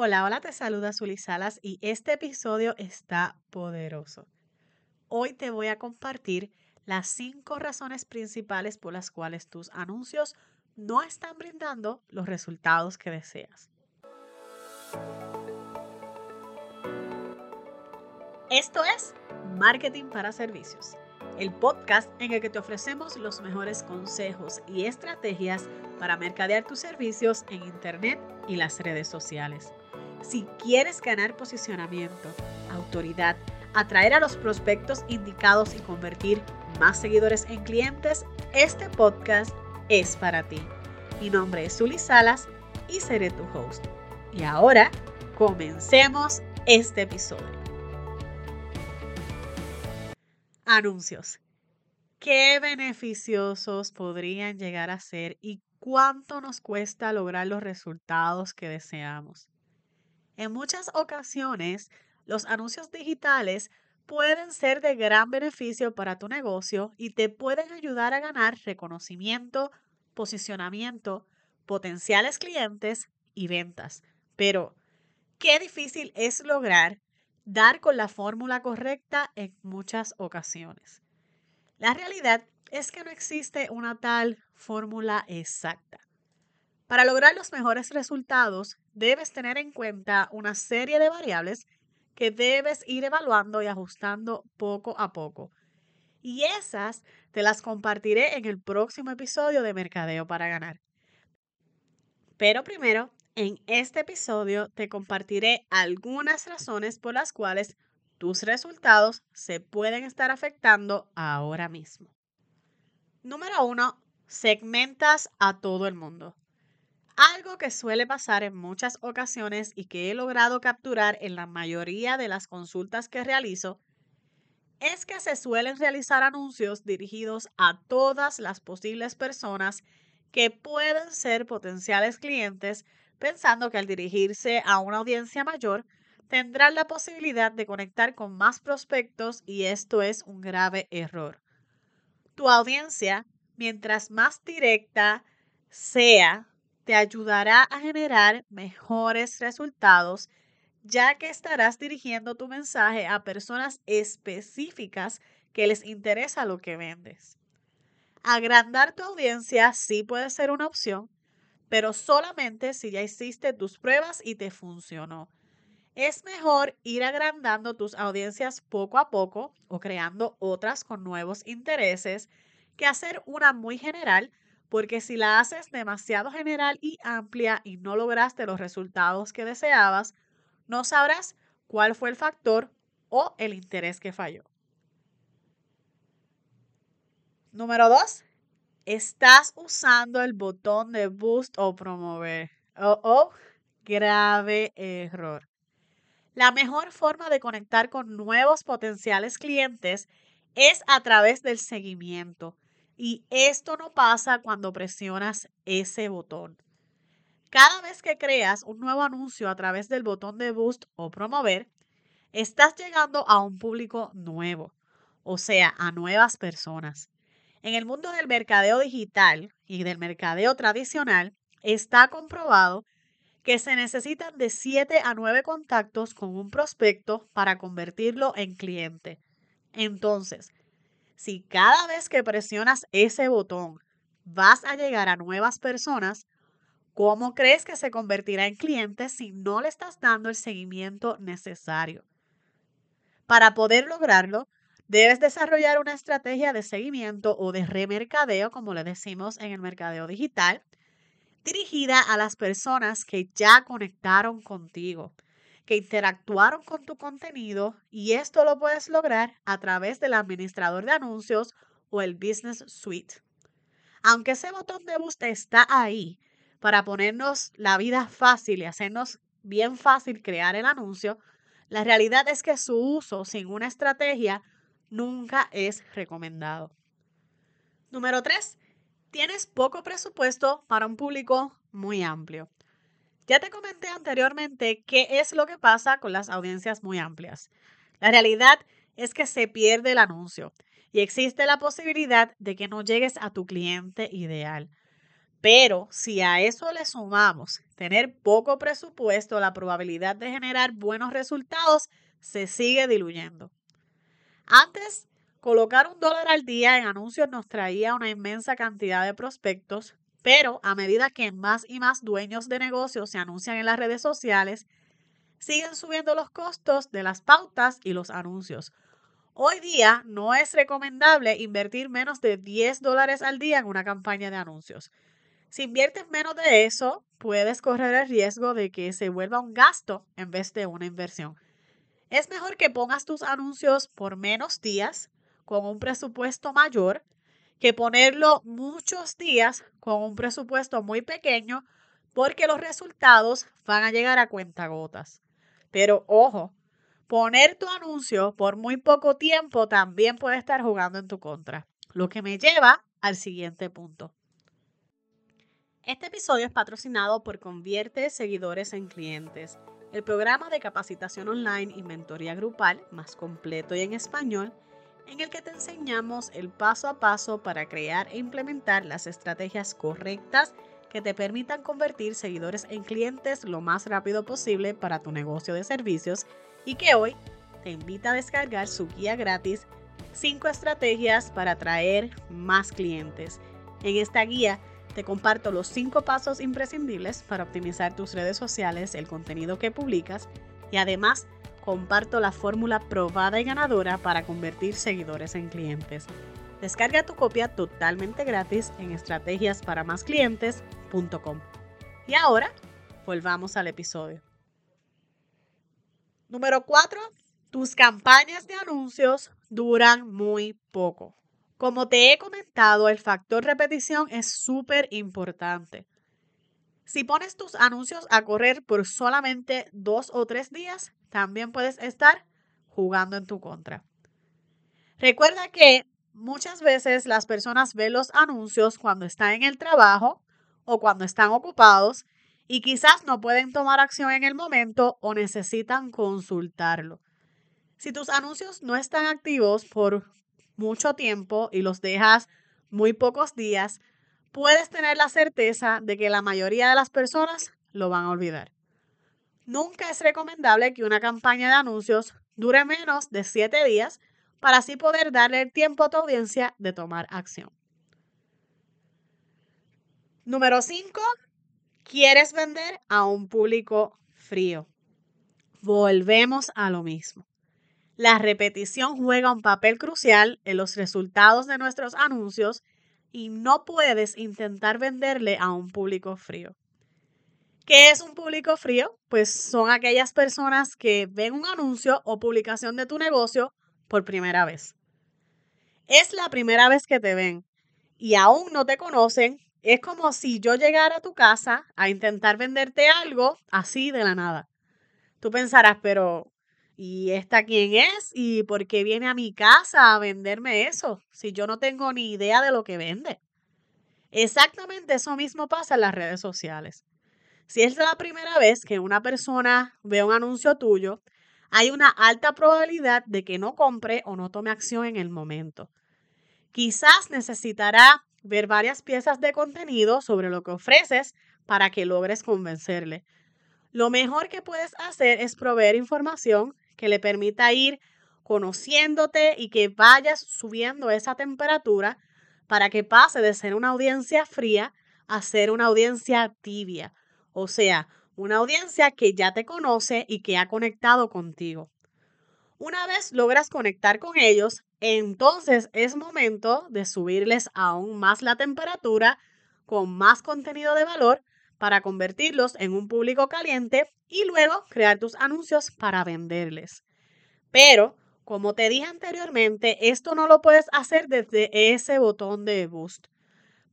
Hola, hola, te saluda Zuli Salas y este episodio está poderoso. Hoy te voy a compartir las cinco razones principales por las cuales tus anuncios no están brindando los resultados que deseas. Esto es Marketing para Servicios, el podcast en el que te ofrecemos los mejores consejos y estrategias para mercadear tus servicios en Internet y las redes sociales. Si quieres ganar posicionamiento, autoridad, atraer a los prospectos indicados y convertir más seguidores en clientes, este podcast es para ti. Mi nombre es Zuli Salas y seré tu host. Y ahora, comencemos este episodio. Anuncios. ¿Qué beneficiosos podrían llegar a ser y cuánto nos cuesta lograr los resultados que deseamos? En muchas ocasiones, los anuncios digitales pueden ser de gran beneficio para tu negocio y te pueden ayudar a ganar reconocimiento, posicionamiento, potenciales clientes y ventas. Pero, qué difícil es lograr dar con la fórmula correcta en muchas ocasiones. La realidad es que no existe una tal fórmula exacta. Para lograr los mejores resultados, debes tener en cuenta una serie de variables que debes ir evaluando y ajustando poco a poco. Y esas te las compartiré en el próximo episodio de Mercadeo para Ganar. Pero primero, en este episodio te compartiré algunas razones por las cuales tus resultados se pueden estar afectando ahora mismo. Número uno, segmentas a todo el mundo. Algo que suele pasar en muchas ocasiones y que he logrado capturar en la mayoría de las consultas que realizo es que se suelen realizar anuncios dirigidos a todas las posibles personas que pueden ser potenciales clientes, pensando que al dirigirse a una audiencia mayor tendrán la posibilidad de conectar con más prospectos y esto es un grave error. Tu audiencia, mientras más directa sea, te ayudará a generar mejores resultados, ya que estarás dirigiendo tu mensaje a personas específicas que les interesa lo que vendes. Agrandar tu audiencia sí puede ser una opción, pero solamente si ya hiciste tus pruebas y te funcionó. Es mejor ir agrandando tus audiencias poco a poco o creando otras con nuevos intereses que hacer una muy general porque si la haces demasiado general y amplia y no lograste los resultados que deseabas, no sabrás cuál fue el factor o el interés que falló. Número dos, estás usando el botón de boost o promover. Oh, oh, grave error. La mejor forma de conectar con nuevos potenciales clientes es a través del seguimiento. Y esto no pasa cuando presionas ese botón. Cada vez que creas un nuevo anuncio a través del botón de boost o promover, estás llegando a un público nuevo, o sea, a nuevas personas. En el mundo del mercadeo digital y del mercadeo tradicional, está comprobado que se necesitan de 7 a 9 contactos con un prospecto para convertirlo en cliente. Entonces, si cada vez que presionas ese botón vas a llegar a nuevas personas, ¿cómo crees que se convertirá en cliente si no le estás dando el seguimiento necesario? Para poder lograrlo, debes desarrollar una estrategia de seguimiento o de remercadeo, como le decimos en el mercadeo digital, dirigida a las personas que ya conectaron contigo que interactuaron con tu contenido y esto lo puedes lograr a través del administrador de anuncios o el Business Suite. Aunque ese botón de boost está ahí para ponernos la vida fácil y hacernos bien fácil crear el anuncio, la realidad es que su uso sin una estrategia nunca es recomendado. Número 3. Tienes poco presupuesto para un público muy amplio. Ya te comenté anteriormente qué es lo que pasa con las audiencias muy amplias. La realidad es que se pierde el anuncio y existe la posibilidad de que no llegues a tu cliente ideal. Pero si a eso le sumamos tener poco presupuesto, la probabilidad de generar buenos resultados se sigue diluyendo. Antes, colocar un dólar al día en anuncios nos traía una inmensa cantidad de prospectos, pero a medida que más y más dueños de negocios se anuncian en las redes sociales, siguen subiendo los costos de las pautas y los anuncios. Hoy día no es recomendable invertir menos de 10 dólares al día en una campaña de anuncios. Si inviertes menos de eso, puedes correr el riesgo de que se vuelva un gasto en vez de una inversión. Es mejor que pongas tus anuncios por menos días con un presupuesto mayor que ponerlo muchos días con un presupuesto muy pequeño porque los resultados van a llegar a cuentagotas. Pero ojo, poner tu anuncio por muy poco tiempo también puede estar jugando en tu contra. Lo que me lleva al siguiente punto. Este episodio es patrocinado por Convierte Seguidores en Clientes, el programa de capacitación online y mentoría grupal más completo y en español, en el que te enseñamos el paso a paso para crear e implementar las estrategias correctas que te permitan convertir seguidores en clientes lo más rápido posible para tu negocio de servicios y que hoy te invita a descargar su guía gratis 5 estrategias para atraer más clientes. En esta guía te comparto los 5 pasos imprescindibles para optimizar tus redes sociales, el contenido que publicas y además comparto la fórmula probada y ganadora para convertir seguidores en clientes. Descarga tu copia totalmente gratis en estrategiasparamasclientes.com. Y ahora, volvamos al episodio. Número 4. Tus campañas de anuncios duran muy poco. Como te he comentado, el factor repetición es súper importante. Si pones tus anuncios a correr por solamente dos o tres días, también puedes estar jugando en tu contra. Recuerda que muchas veces las personas ven los anuncios cuando están en el trabajo o cuando están ocupados y quizás no pueden tomar acción en el momento o necesitan consultarlo. Si tus anuncios no están activos por mucho tiempo y los dejas muy pocos días, puedes tener la certeza de que la mayoría de las personas lo van a olvidar. Nunca es recomendable que una campaña de anuncios dure menos de 7 días para así poder darle el tiempo a tu audiencia de tomar acción. Número 5. ¿Quieres vender a un público frío? Volvemos a lo mismo. La repetición juega un papel crucial en los resultados de nuestros anuncios y no puedes intentar venderle a un público frío. ¿Qué es un público frío? Pues son aquellas personas que ven un anuncio o publicación de tu negocio por primera vez. Es la primera vez que te ven y aún no te conocen. Es como si yo llegara a tu casa a intentar venderte algo así de la nada. Tú pensarás, pero ¿Y esta quién es? ¿Y por qué viene a mi casa a venderme eso? Si yo no tengo ni idea de lo que vende. Exactamente eso mismo pasa en las redes sociales. Si es la primera vez que una persona ve un anuncio tuyo, hay una alta probabilidad de que no compre o no tome acción en el momento. Quizás necesitará ver varias piezas de contenido sobre lo que ofreces para que logres convencerle. Lo mejor que puedes hacer es proveer información que le permita ir conociéndote y que vayas subiendo esa temperatura para que pase de ser una audiencia fría a ser una audiencia tibia. O sea, una audiencia que ya te conoce y que ha conectado contigo. Una vez logras conectar con ellos, entonces es momento de subirles aún más la temperatura con más contenido de valor para convertirlos en un público caliente y luego crear tus anuncios para venderles. Pero, como te dije anteriormente, esto no lo puedes hacer desde ese botón de boost.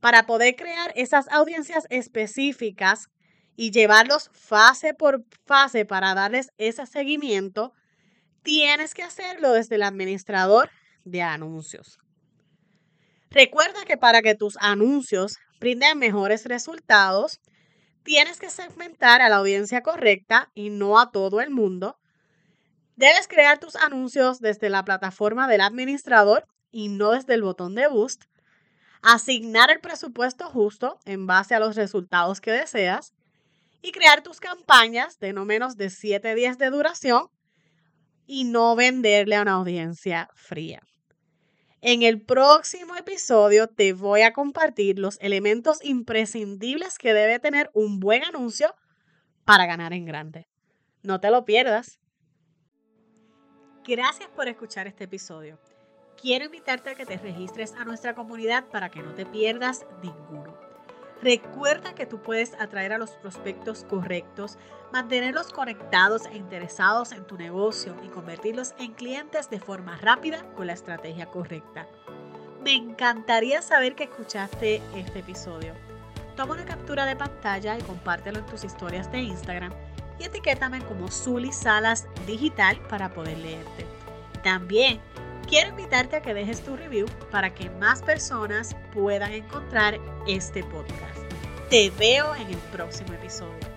Para poder crear esas audiencias específicas y llevarlos fase por fase para darles ese seguimiento, tienes que hacerlo desde el administrador de anuncios. Recuerda que para que tus anuncios brinden mejores resultados, tienes que segmentar a la audiencia correcta y no a todo el mundo. Debes crear tus anuncios desde la plataforma del administrador y no desde el botón de boost. asignar el presupuesto justo en base a los resultados que deseas y crear tus campañas de no menos de 7 días de duración y no venderle a una audiencia fría. En el próximo episodio te voy a compartir los elementos imprescindibles que debe tener un buen anuncio para ganar en grande. No te lo pierdas. Gracias por escuchar este episodio. Quiero invitarte a que te registres a nuestra comunidad para que no te pierdas ninguno. Recuerda que tú puedes atraer a los prospectos correctos, mantenerlos conectados e interesados en tu negocio y convertirlos en clientes de forma rápida con la estrategia correcta. Me encantaría saber que escuchaste este episodio. Toma una captura de pantalla y compártelo en tus historias de Instagram y etiquétame como Zully Salas Digital para poder leerte. También quiero invitarte a que dejes tu review para que más personas puedan encontrar este podcast. Te veo en el próximo episodio.